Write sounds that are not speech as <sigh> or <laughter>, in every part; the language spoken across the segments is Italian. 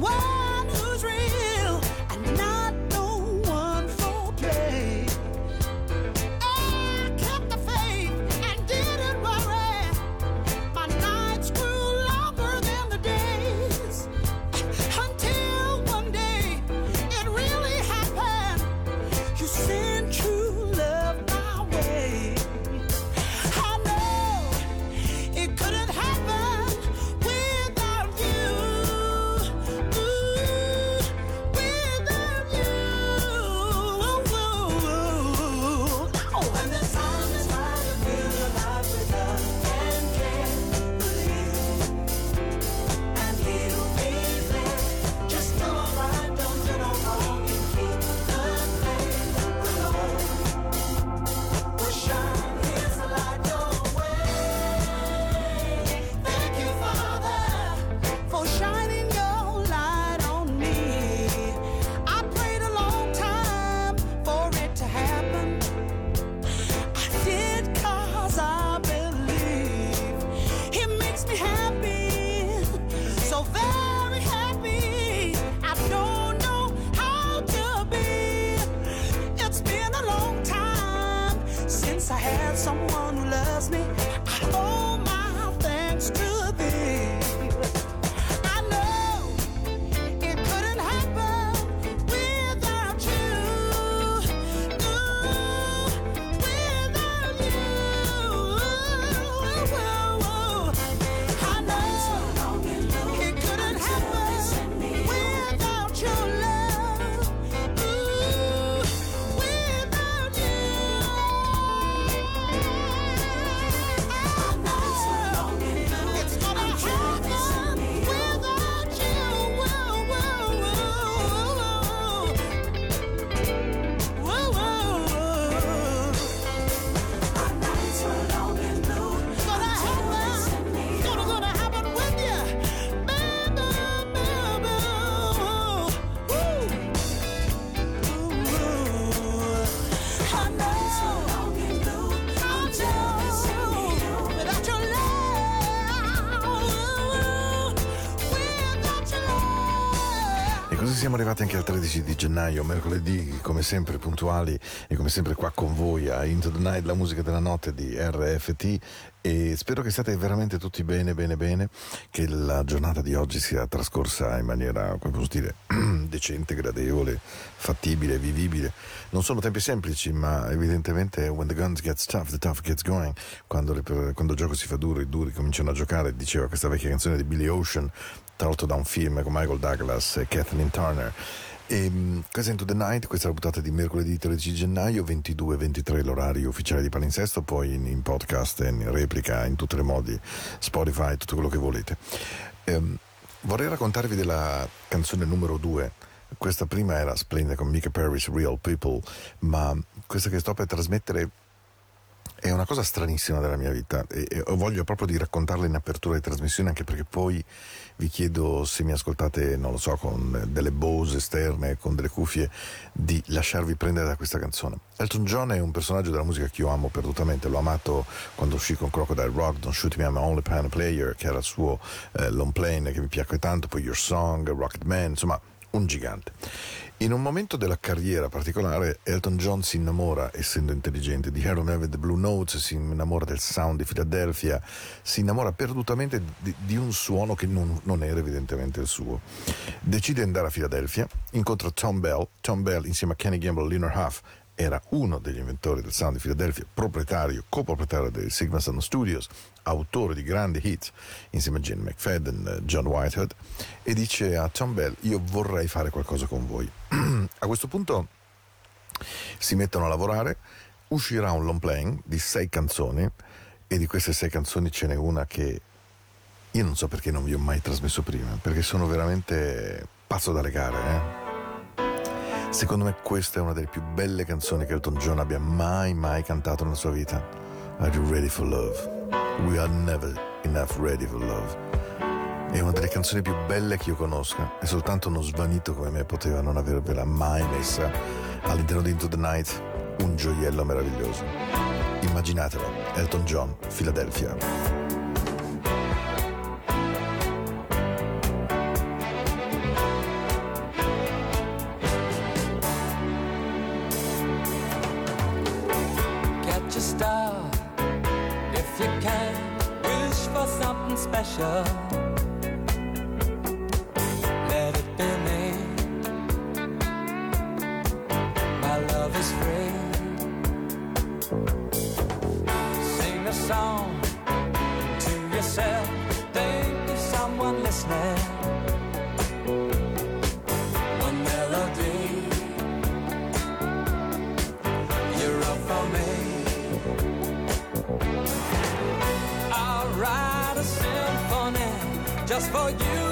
whoa. Siamo arrivati anche al 13 di gennaio, mercoledì, come sempre puntuali e come sempre qua con voi a Into the Night, la musica della notte di RFT e spero che state veramente tutti bene, bene, bene, che la giornata di oggi sia trascorsa in maniera, come posso dire, <clears throat> decente, gradevole, fattibile, vivibile. Non sono tempi semplici, ma evidentemente when the guns gets tough, the tough gets going, quando, le- quando il gioco si fa duro, i duri cominciano a giocare, diceva questa vecchia canzone di Billy Ocean, tradotto da un film con Michael Douglas e Kathleen Turner. E, questa è Into the Night, questa è la puntata di mercoledì 13 gennaio, 22-23 l'orario ufficiale di Palinsesto, poi in, in podcast, in replica, in tutti i modi, Spotify, tutto quello che volete. Ehm, vorrei raccontarvi della canzone numero 2. Questa prima era splendida con Mika Paris, Real People, ma questa che sto per trasmettere è una cosa stranissima della mia vita e, e voglio proprio di raccontarla in apertura di trasmissione anche perché poi vi chiedo se mi ascoltate, non lo so, con delle Bose esterne, con delle cuffie, di lasciarvi prendere da questa canzone. Elton John è un personaggio della musica che io amo perdutamente, l'ho amato quando uscì con Crocodile Rock, Don't Shoot Me I'm Only Piano Player, che era il suo eh, long plane che mi piacque tanto, poi Your Song, Rocket Man, insomma un gigante. In un momento della carriera particolare, Elton John si innamora, essendo intelligente, di Harold Melvin The Blue Notes, si innamora del sound di Philadelphia, si innamora perdutamente di, di un suono che non, non, era evidentemente il suo. Decide di andare a Philadelphia, incontra Tom Bell, Tom Bell insieme a Kenny Gamble Leonard Huff era uno degli inventori del sound di Philadelphia, proprietario, coproprietario dei Sigma Sound Studios, autore di grandi hit insieme a Gene McFadden, John Whitehead, e dice a Tom Bell: Io vorrei fare qualcosa con voi. <clears throat> a questo punto si mettono a lavorare, uscirà un long playing di sei canzoni e di queste sei canzoni ce n'è una che io non so perché non vi ho mai trasmesso prima, perché sono veramente pazzo da legare. Eh? Secondo me questa è una delle più belle canzoni che Elton John abbia mai mai cantato nella sua vita. Are you ready for love? We are never enough ready for love. È una delle canzoni più belle che io conosca e soltanto uno svanito come me poteva non avervela mai messa all'interno di Into the Night, un gioiello meraviglioso. Immaginatelo, Elton John, Philadelphia. 想 for you.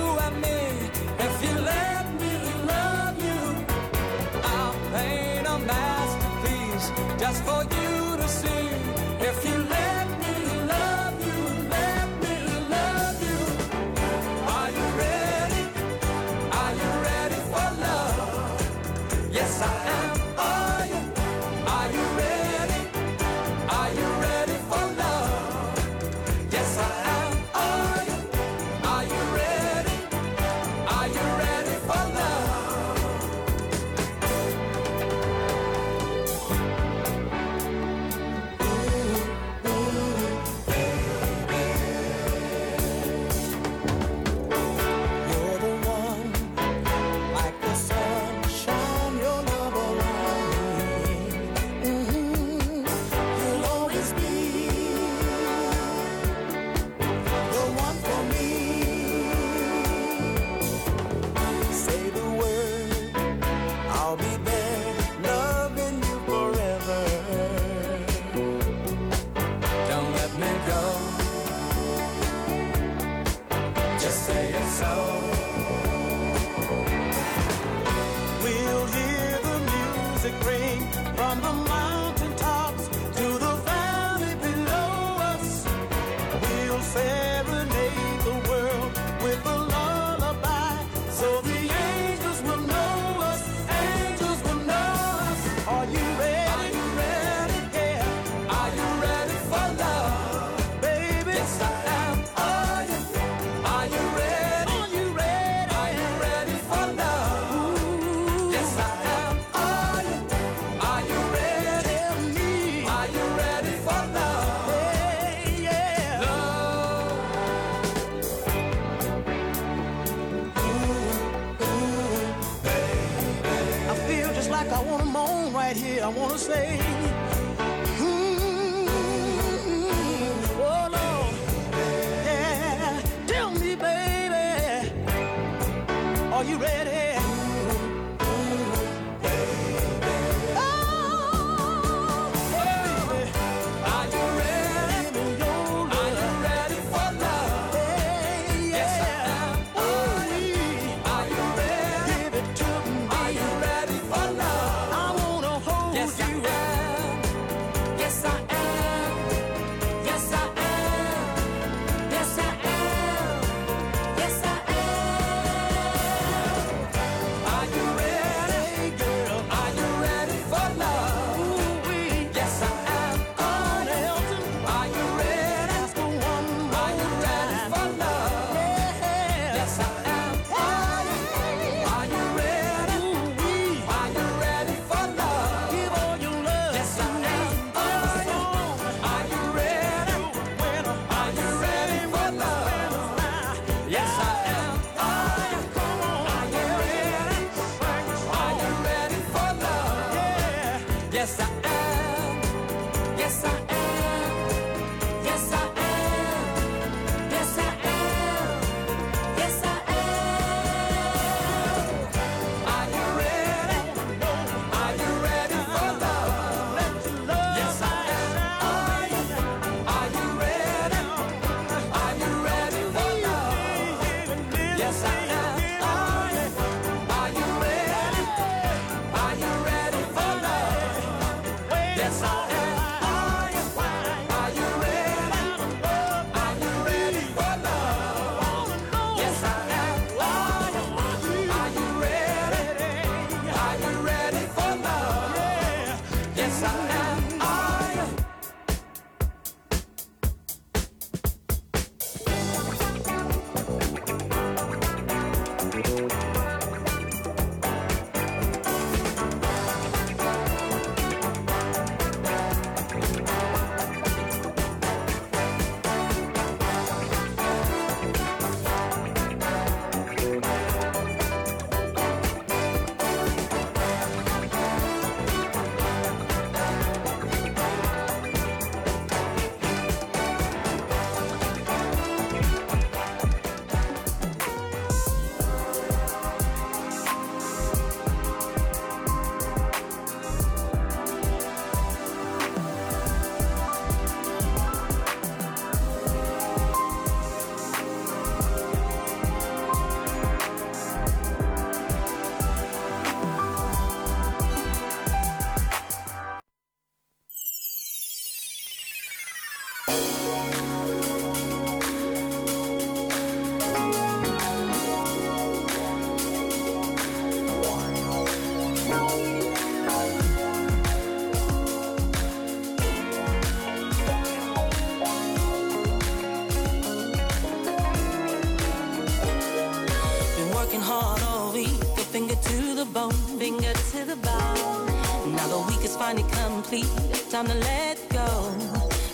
Finally complete. Time to let go,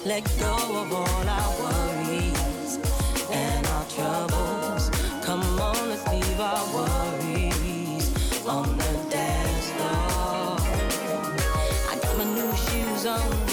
let go of all our worries and our troubles. Come on, let's leave our worries on the dance floor. I got my new shoes on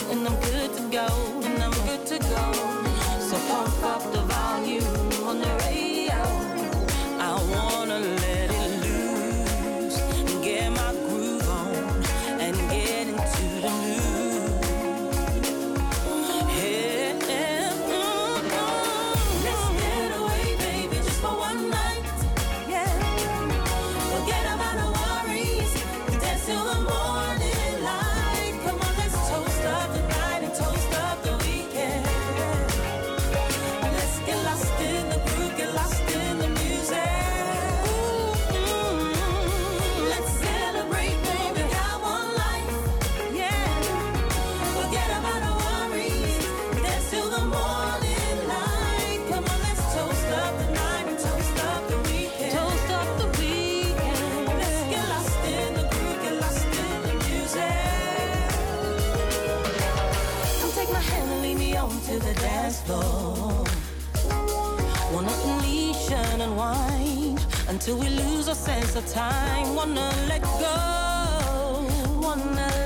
until we lose our sense of time. Wanna let go, wanna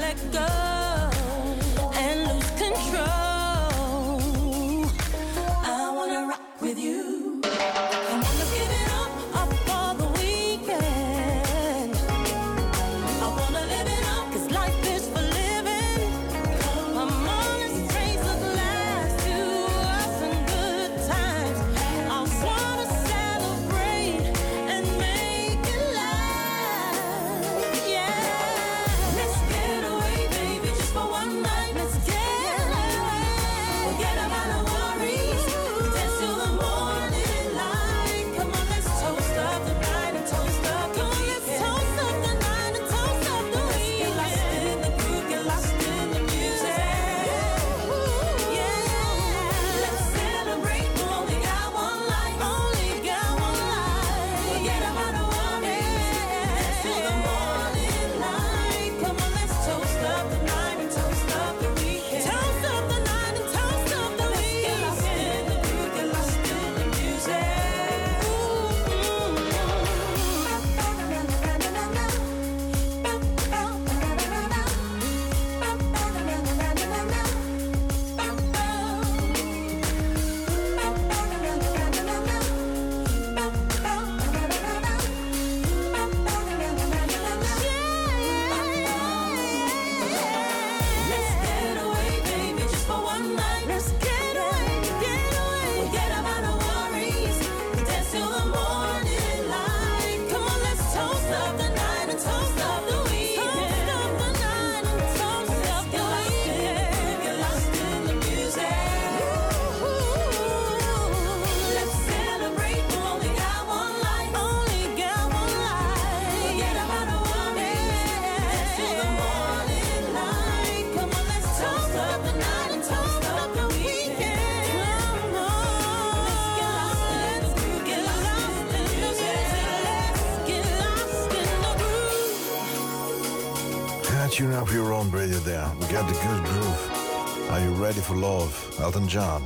tune up your own radio there. We got the good groove. Are you ready for love? Elton John.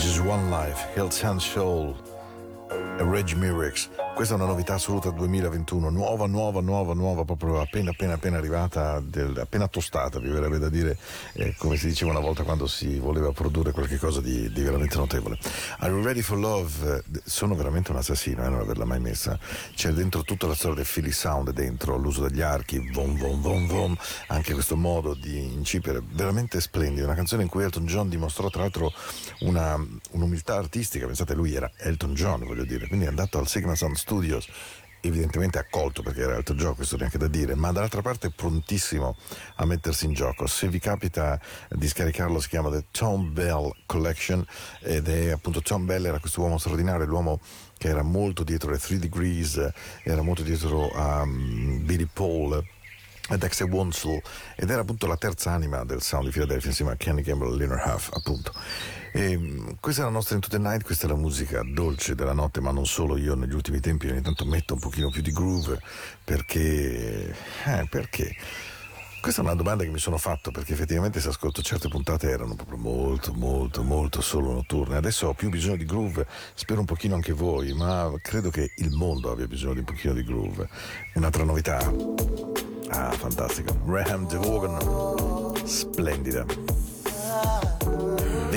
Just One Life, Hills and Soul e Reg Mirix. Questa è una novità assoluta 2021, nuova, nuova, nuova, nuova, proprio appena, appena, appena arrivata, del- appena tostata, vi verrebbe da dire, eh, come si diceva una volta quando si voleva produrre qualcosa di, di veramente notevole. Are You Ready for Love? Sono veramente un assassino, eh, non averla mai messa. C'è dentro tutta la storia del Philly Sound, dentro l'uso degli archi, vom vom vom vom, anche questo modo di incipere, veramente splendido. Una canzone in cui Elton John dimostrò tra l'altro una, un'umiltà artistica, pensate lui era Elton John, voglio dire, quindi è andato al Sigma Sound Studios evidentemente accolto perché era Elton John, questo neanche da dire, ma dall'altra parte prontissimo a mettersi in gioco. Se vi capita di scaricarlo si chiama The Tom Bell Collection ed è appunto Tom Bell era questo uomo straordinario, l'uomo che era molto dietro le Three Degrees, era molto dietro a um, Billy Paul a Dexter Wansel ed era appunto la terza anima del sound di Philadelphia insieme a Kenny Campbell e Leonard Huff appunto e questa è la nostra Into the Night, questa è la musica dolce della notte, ma non solo io negli ultimi tempi ogni tanto metto un pochino più di groove perché... Eh, perché? Questa è una domanda che mi sono fatto perché effettivamente se ascolto certe puntate erano proprio molto molto molto solo notturne. Adesso ho più bisogno di groove, spero un pochino anche voi, ma credo che il mondo abbia bisogno di un pochino di groove. Un'altra novità. Ah, fantastico. Graham DeVogan. Splendida.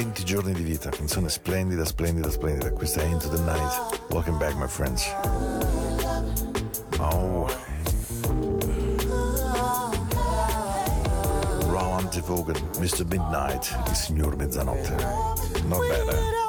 20 giorni di vita, canzone splendida, splendida, splendida. Questa è Into the Night. Welcome back, my friends. Oh. Rowan T. Mr. Midnight, il signor mezzanotte. Not bad, eh?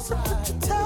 That's what you tell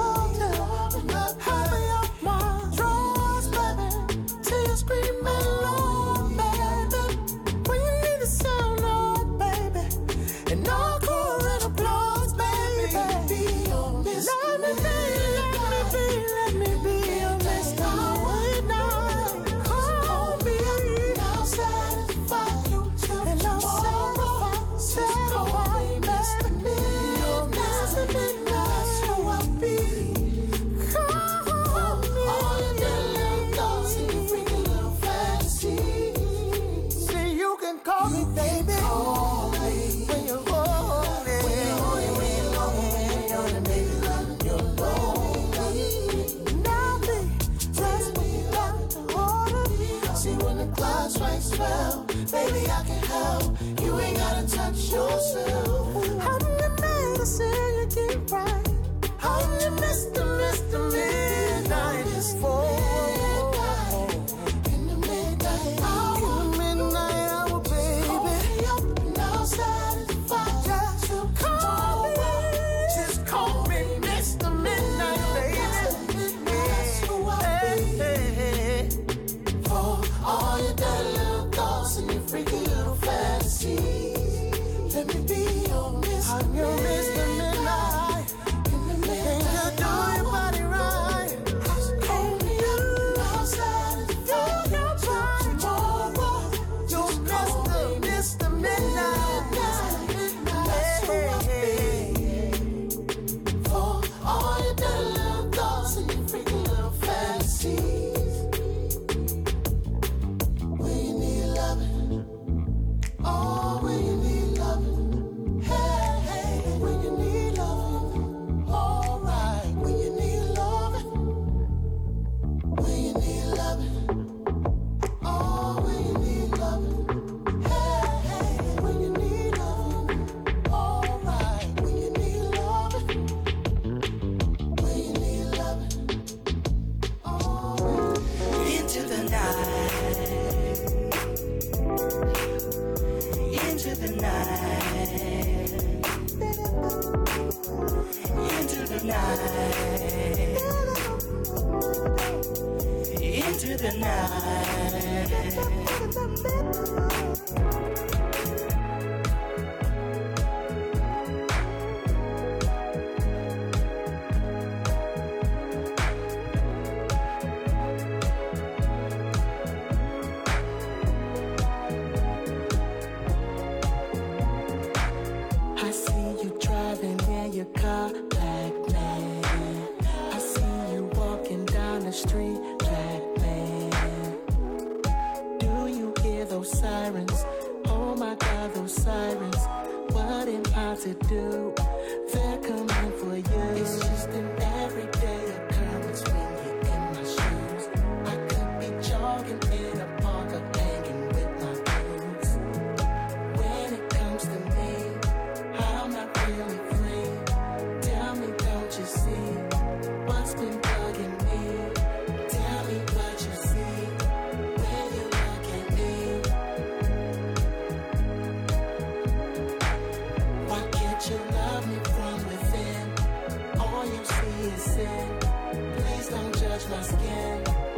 Please don't judge my skin.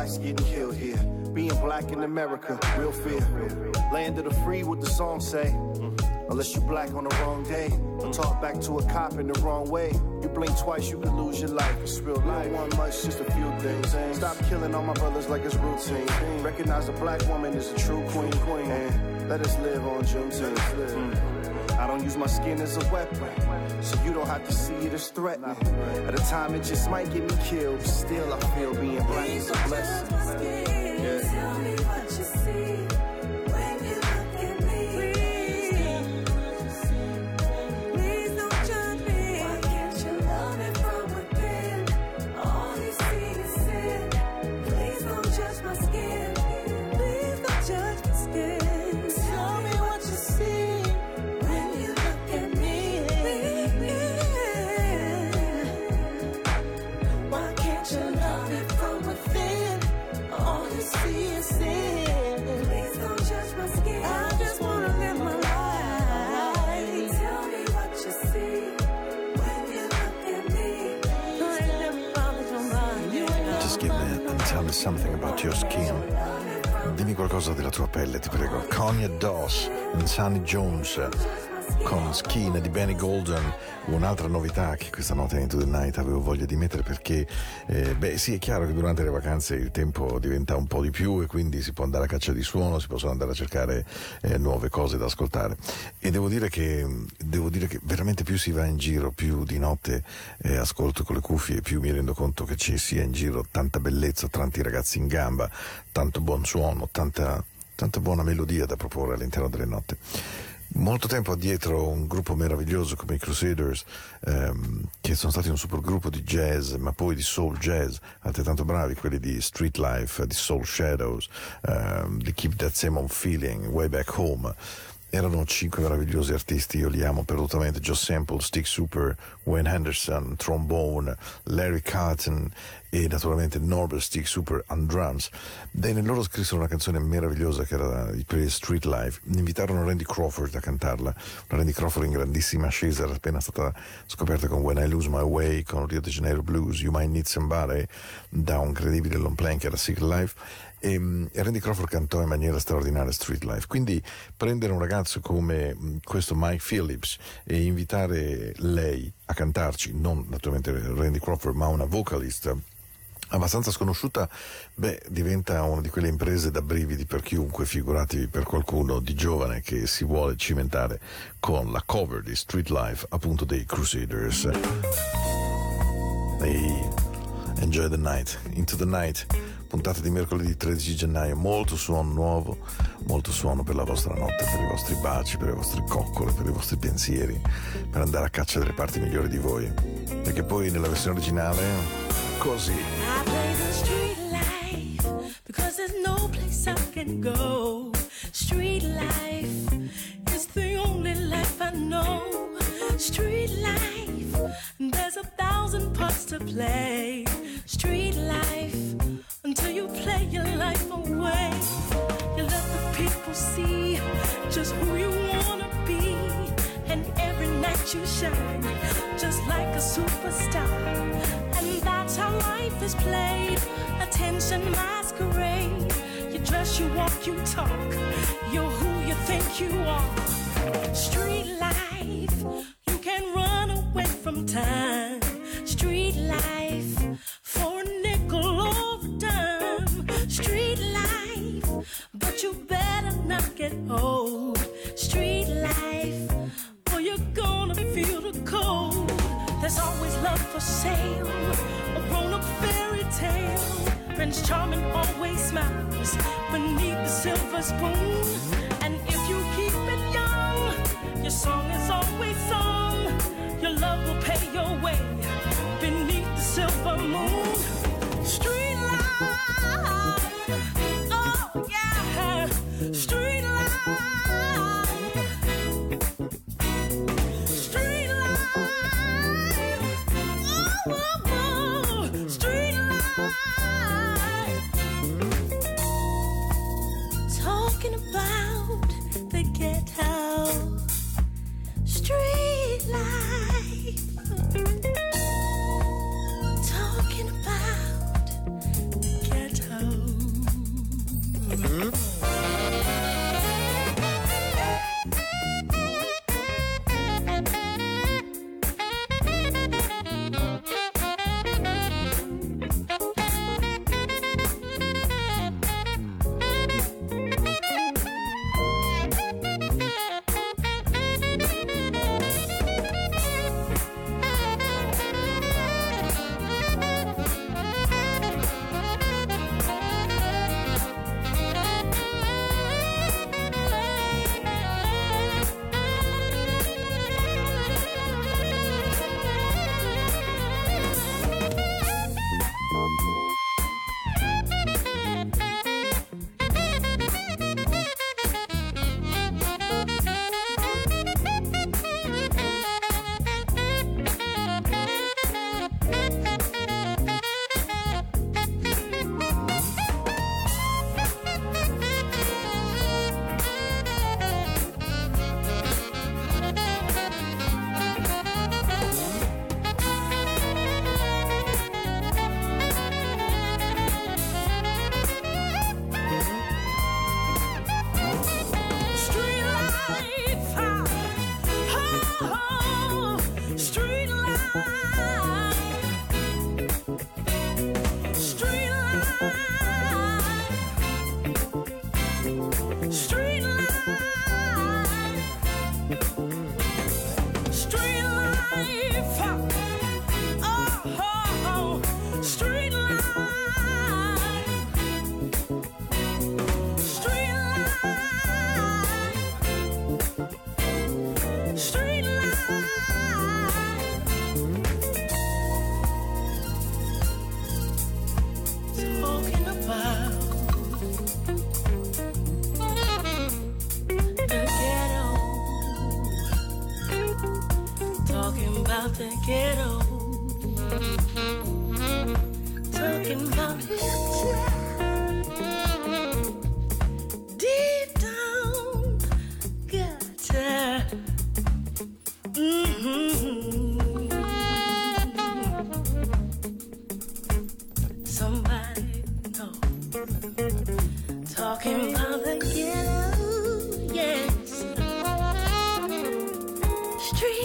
Blacks getting killed here. Being black in America, real fear. Land of the free, what the song say. Unless you black on the wrong day. Or talk back to a cop in the wrong way. You blink twice, you could lose your life. It's real life. You don't want much, just a few things. Stop killing all my brothers like it's routine. Recognize a black woman is a true queen. queen. And let us live on Juneteenth. Mm. I don't use my skin as a weapon, so you don't have to see it as threatening. At a time, it just might get me killed. Still, I feel being black is a blessing. Your skin. Dimmi qualcosa della tua pelle, ti prego. Kanye Doss, Sunny Jones, con Skin di Benny Golden. Un'altra novità che questa notte in Into the Night avevo voglia di mettere perché, eh, beh, sì, è chiaro che durante le vacanze il tempo diventa un po' di più e quindi si può andare a caccia di suono, si possono andare a cercare eh, nuove cose da ascoltare. E devo dire che, devo dire che veramente più si va in giro, più di notte eh, ascolto con le cuffie, più mi rendo conto che ci sia in giro tanta bellezza, tanti ragazzi in gamba, tanto buon suono, tanta, tanta buona melodia da proporre all'interno delle notti. Molto tempo addietro un gruppo meraviglioso come i Crusaders, ehm, che sono stati un supergruppo di jazz, ma poi di soul jazz, altrettanto bravi, quelli di Street Life, di Soul Shadows, ehm, di Keep That Same Old Feeling, Way Back Home. Erano cinque meravigliosi artisti, io li amo perdutamente, Joe Sample, Stick Super, Wayne Henderson, Trombone, Larry Carton e naturalmente Norbert Stick Super on drums. Bene, loro scrissero una canzone meravigliosa che era per Street Life, invitarono Randy Crawford a cantarla, Randy Crawford in grandissima ascesa, era appena stata scoperta con When I Lose My Way, con Rio de Janeiro Blues, You Might Need Somebody, da un credibile long play che era Secret Life, e, e Randy Crawford cantò in maniera straordinaria Street Life. Quindi prendere un ragazzo come mh, questo Mike Phillips e invitare lei a cantarci, non naturalmente Randy Crawford, ma una vocalist abbastanza sconosciuta, beh, diventa una di quelle imprese da brividi per chiunque, figuratevi per qualcuno di giovane che si vuole cimentare con la cover di Street Life, appunto dei Crusaders. Ehi, enjoy the night, into the night, puntata di mercoledì 13 gennaio, molto suono nuovo, molto suono per la vostra notte, per i vostri baci, per le vostre coccole, per i vostri pensieri, per andare a caccia delle parti migliori di voi. Perché poi nella versione originale, così. I play the street life because there's no place I can go. Street life is the only life I know. Street life, there's a thousand parts to play. Street life. until you play your life away. You let the people see just who you wanna be, and every night you shine just like a superstar. And that's how life is played. Attention masquerade. You dress, you walk, you talk. You're who you think you are. Street street.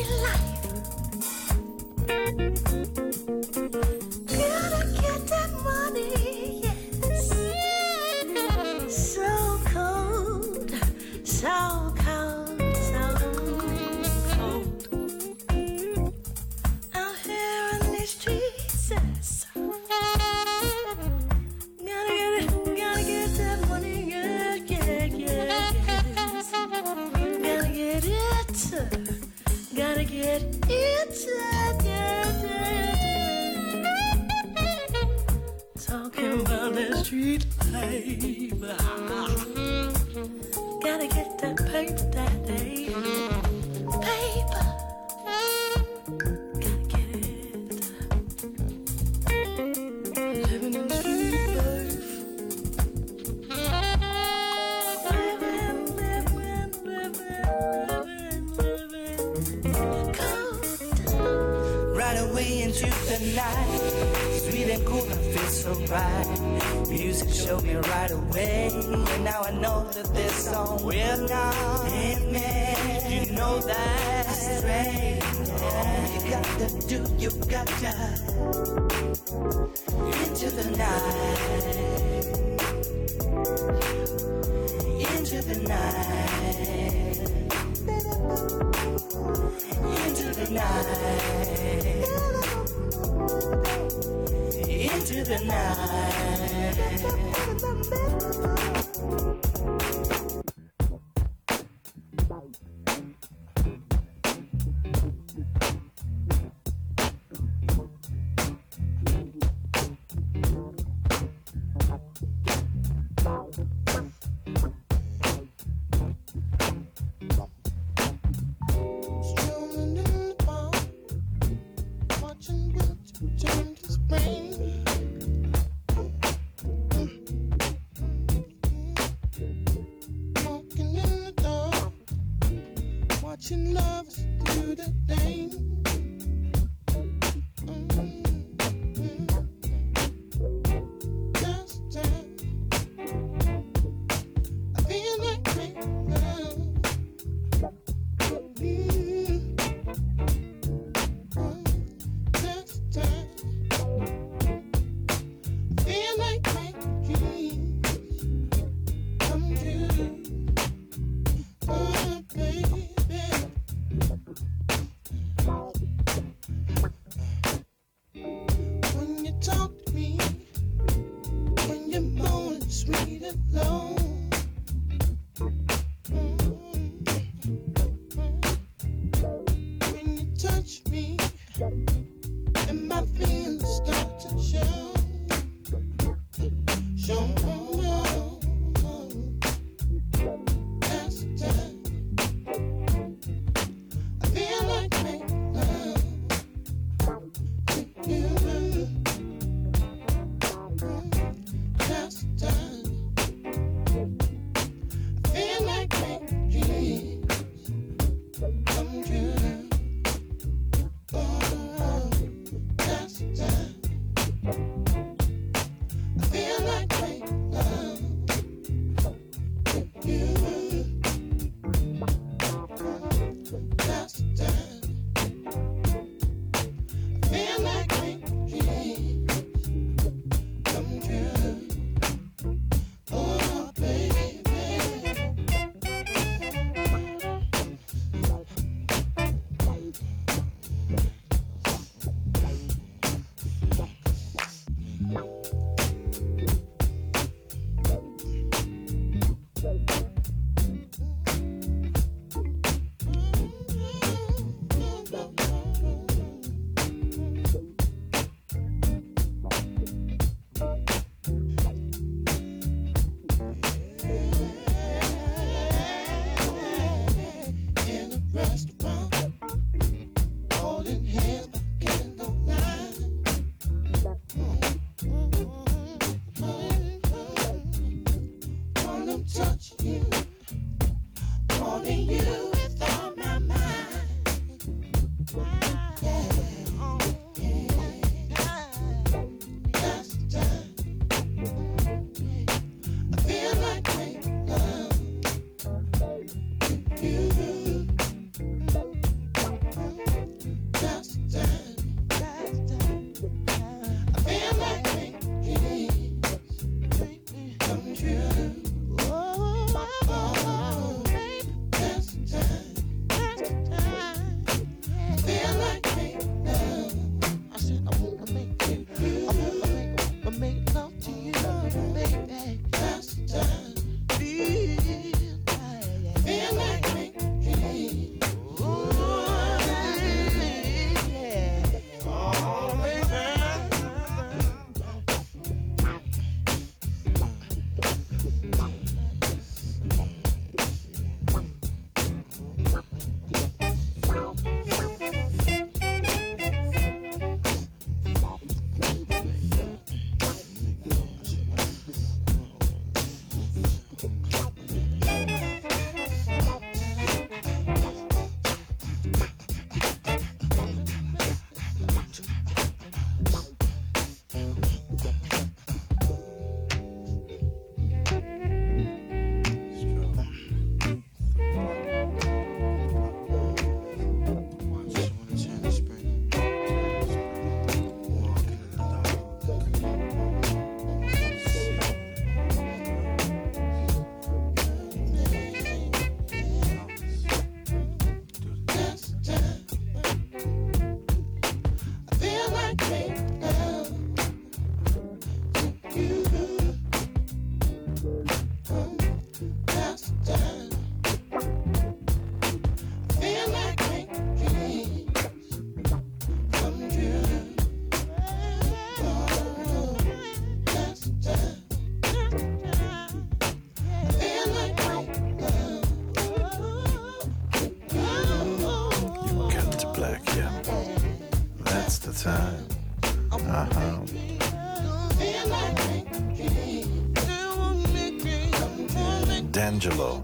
D'Angelo.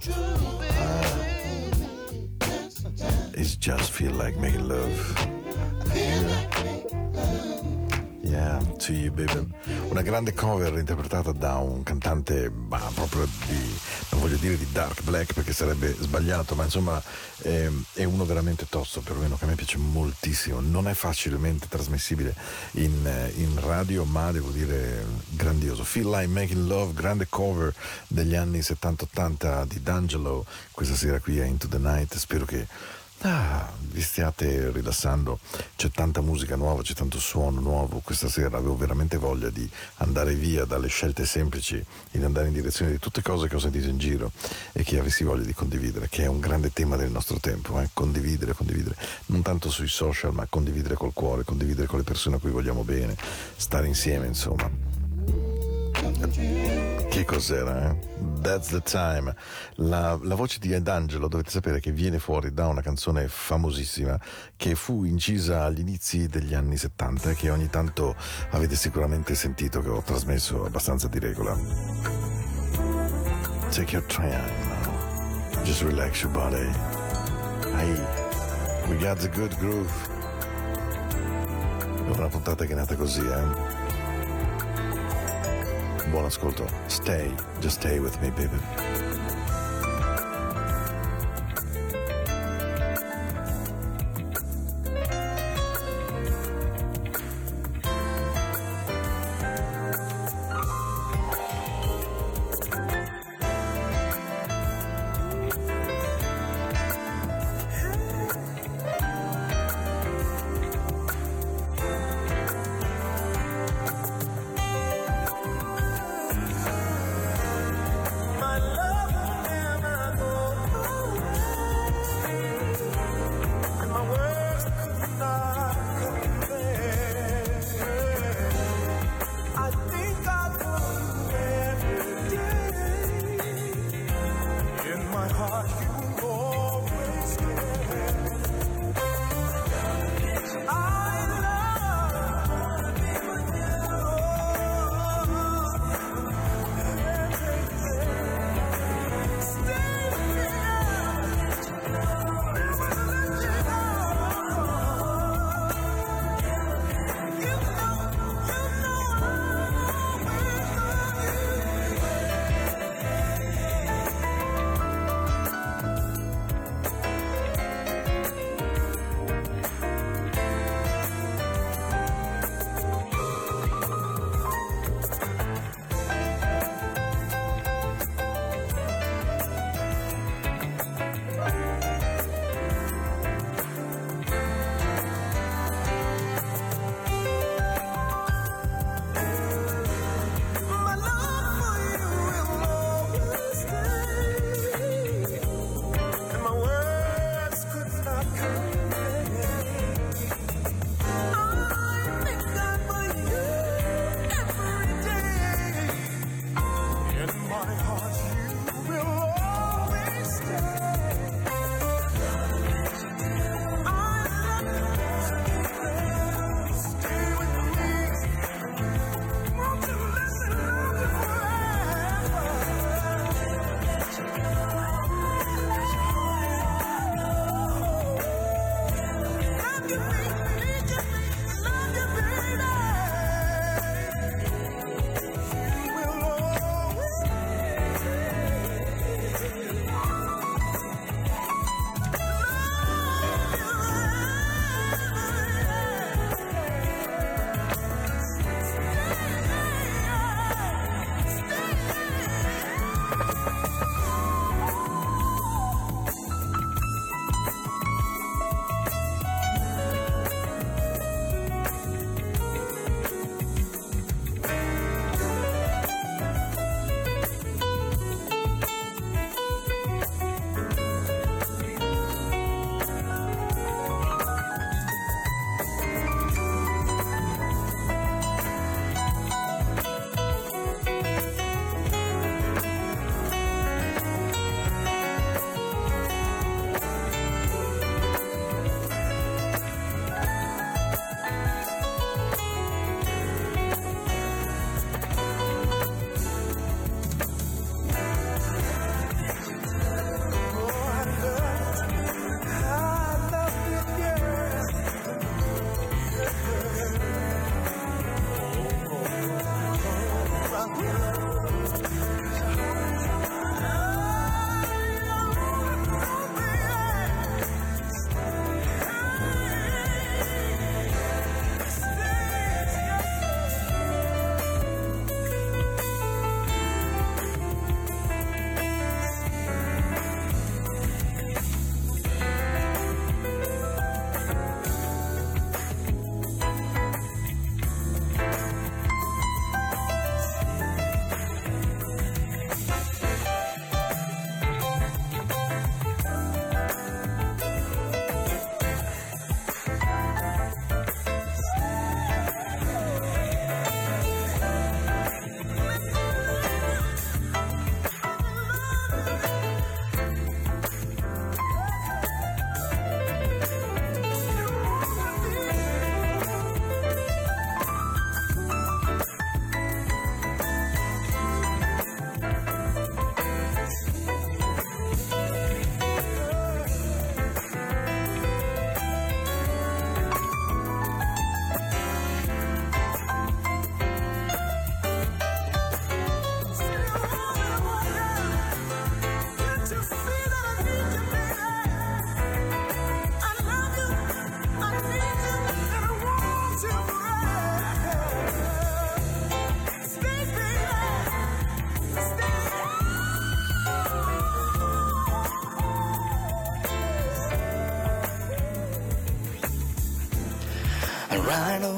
Ah. It's just feel like making love. Yeah, to you, baby. Una grande cover interpretata da un cantante, ma proprio di, voglio dire di dark black perché sarebbe sbagliato, ma insomma è, è uno veramente tosto, perlomeno che a me piace moltissimo. Non è facilmente trasmissibile in, in radio, ma devo dire grandioso. Feel Like Making Love, grande cover degli anni 70-80 di D'Angelo, questa sera qui a Into the Night. Spero che Ah, vi stiate rilassando, c'è tanta musica nuova, c'è tanto suono nuovo. Questa sera avevo veramente voglia di andare via dalle scelte semplici e di andare in direzione di tutte cose che ho sentito in giro e che avessi voglia di condividere, che è un grande tema del nostro tempo. Eh? Condividere, condividere, non tanto sui social, ma condividere col cuore, condividere con le persone a cui vogliamo bene, stare insieme, insomma. Che cos'era, eh? That's the time. La, la voce di D'Angelo dovete sapere che viene fuori da una canzone famosissima che fu incisa agli inizi degli anni 70 e che ogni tanto avete sicuramente sentito che ho trasmesso abbastanza di regola. Take your time now. Just relax your body. Hey, we got the good groove. È una puntata che è nata così, eh? Buon ascolto. Stay, just stay with me, baby.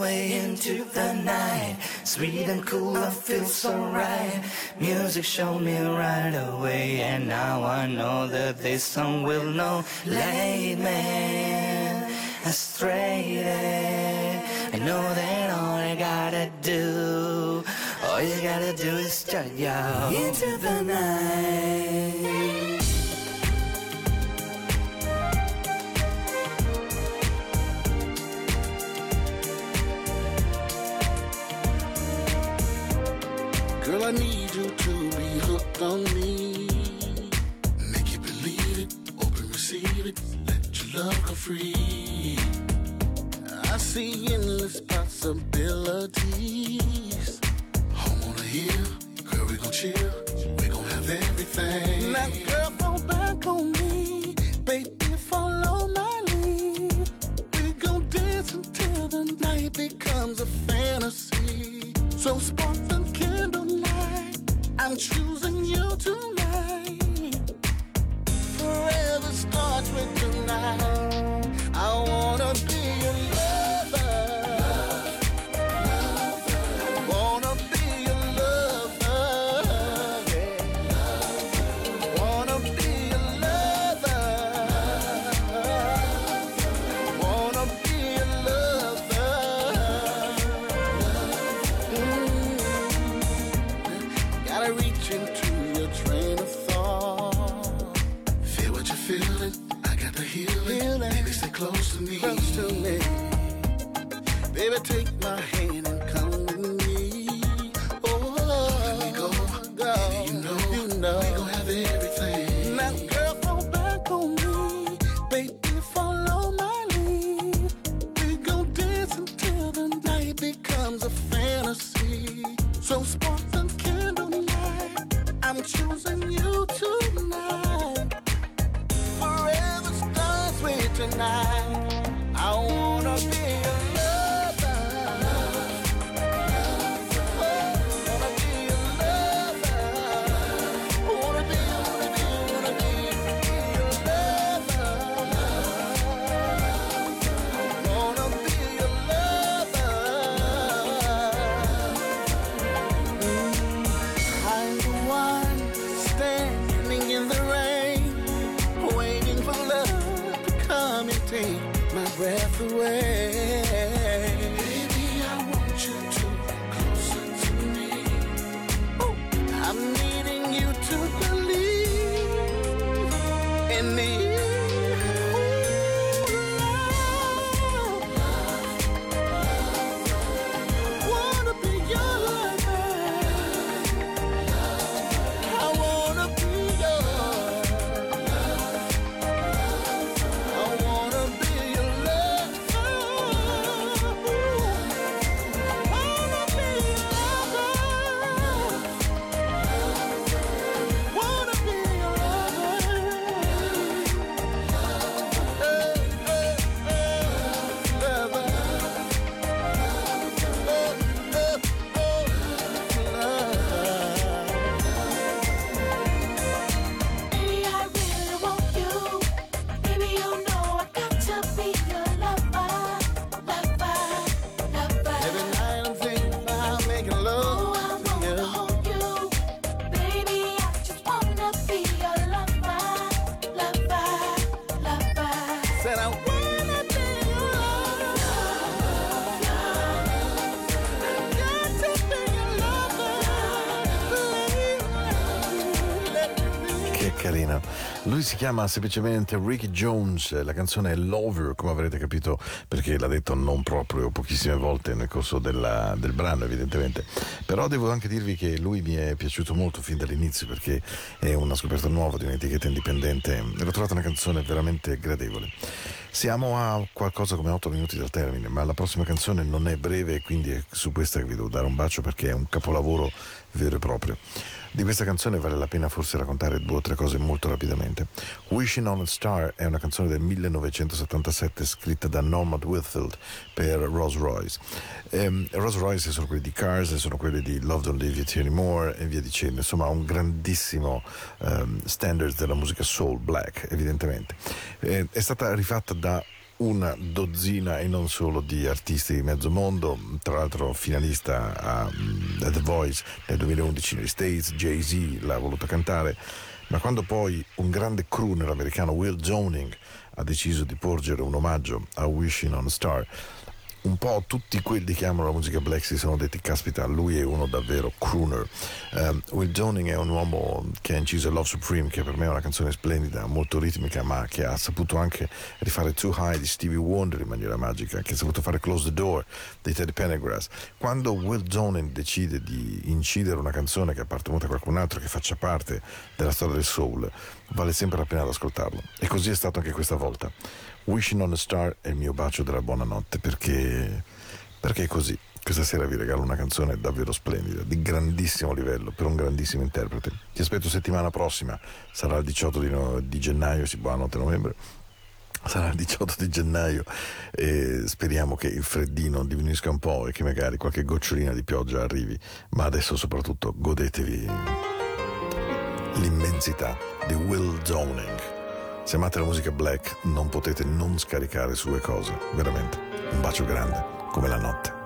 Away into the night. Sweet and cool, I feel so right. Music showed me right away, and now I know that this song will know. Lead me astray. I know that all I gotta do, all you gotta do is start yo into the night. Hill, girl, we gon' chill, we gon' have everything. Now, girl, fall back on me, baby, follow my lead. We gon' dance until the night becomes a fantasy. So spark the candlelight. I'm choosing take my breath away. Chiama semplicemente Ricky Jones, la canzone è Lover, come avrete capito, perché l'ha detto non proprio pochissime volte nel corso della- del brano, evidentemente. Però devo anche dirvi che lui mi è piaciuto molto fin dall'inizio perché è una scoperta nuova di un'etichetta indipendente e l'ho trovata una canzone veramente gradevole. Siamo a qualcosa come 8 minuti dal termine, ma la prossima canzone non è breve quindi è su questa che vi devo dare un bacio perché è un capolavoro vero e proprio. Di questa canzone vale la pena forse raccontare due o tre cose molto rapidamente. Wishing on a Star è una canzone del 1977 scritta da Norman Whitfield per Rolls Royce. Ehm, Rolls Royce sono quelli di Cars, sono quelli di Love Don't Leave You Anymore e via dicendo. Insomma, un grandissimo ehm, standard della musica soul black, evidentemente. Eh, è stata rifatta da una dozzina e non solo di artisti di mezzo mondo, tra l'altro finalista a, mm, The Voice nel 2011 negli States, Jay-Z l'ha voluto cantare, ma quando poi un grande crooner americano, Will Joning, ha deciso di porgere un omaggio a Wishing on a Star, un po' tutti quelli che amano la musica black si sono detti caspita lui è uno davvero crooner um, Will Joning è un uomo che ha inciso Love Supreme che per me è una canzone splendida molto ritmica ma che ha saputo anche rifare Too High di Stevie Wonder in maniera magica che ha saputo fare Close the Door di Teddy Pendergrass. Quando Will Joning decide di incidere una canzone che appartenuta a qualcun altro che faccia parte della storia del soul vale sempre la pena ad ascoltarlo e così è stato anche questa volta Wishing on a Star è il mio bacio della buonanotte perché, perché è così. Questa sera vi regalo una canzone davvero splendida, di grandissimo livello, per un grandissimo interprete. Ti aspetto settimana prossima, sarà il 18 di, no- di gennaio, sì, buonanotte novembre. Sarà il 18 di gennaio e speriamo che il freddino diminuisca un po' e che magari qualche gocciolina di pioggia arrivi, ma adesso soprattutto godetevi l'immensità di Will Zoning. Se amate la musica black non potete non scaricare sue cose, veramente. Un bacio grande, come la notte.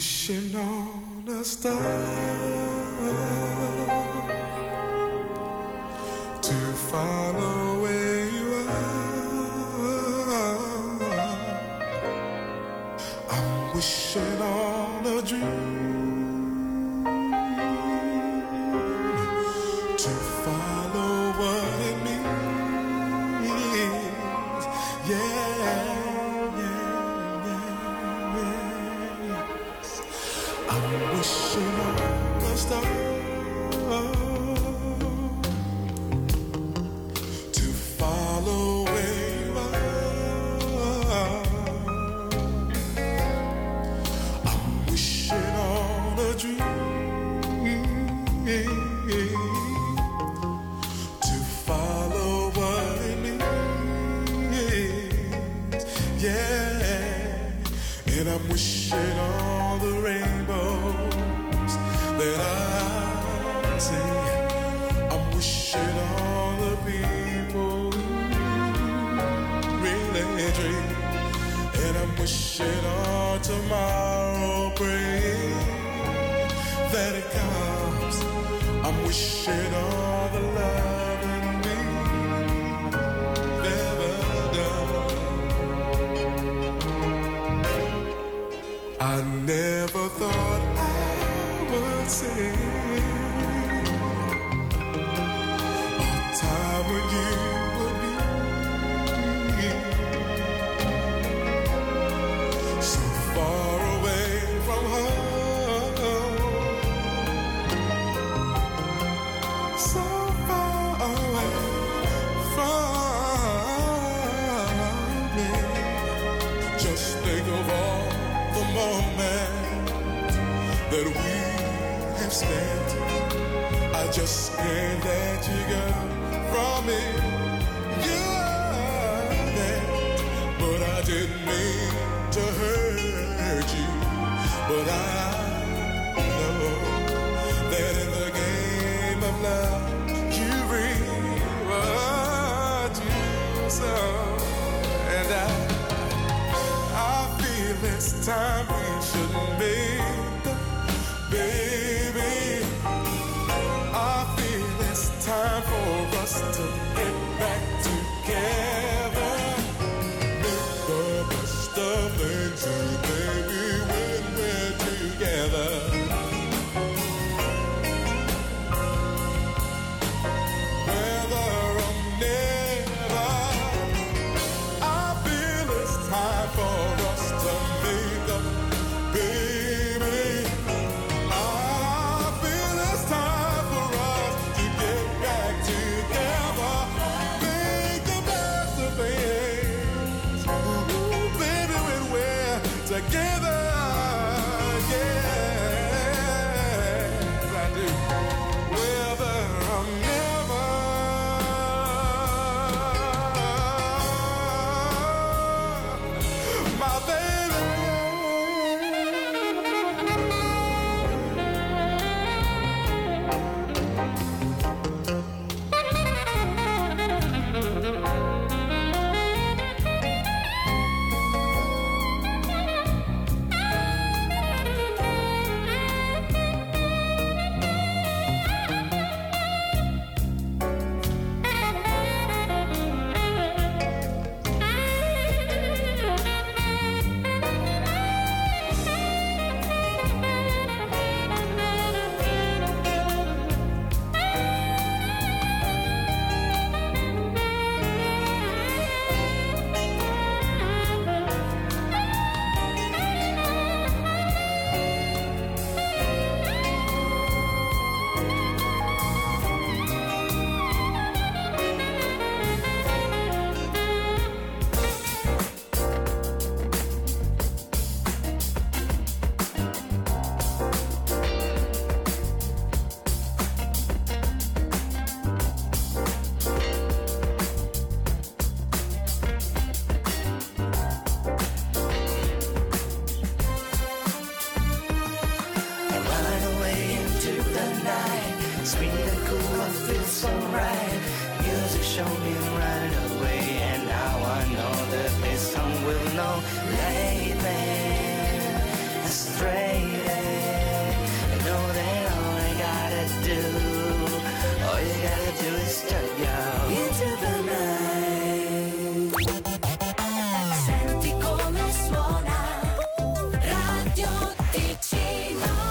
Wishing on a star to follow where you are. I'm wishing on a dream to follow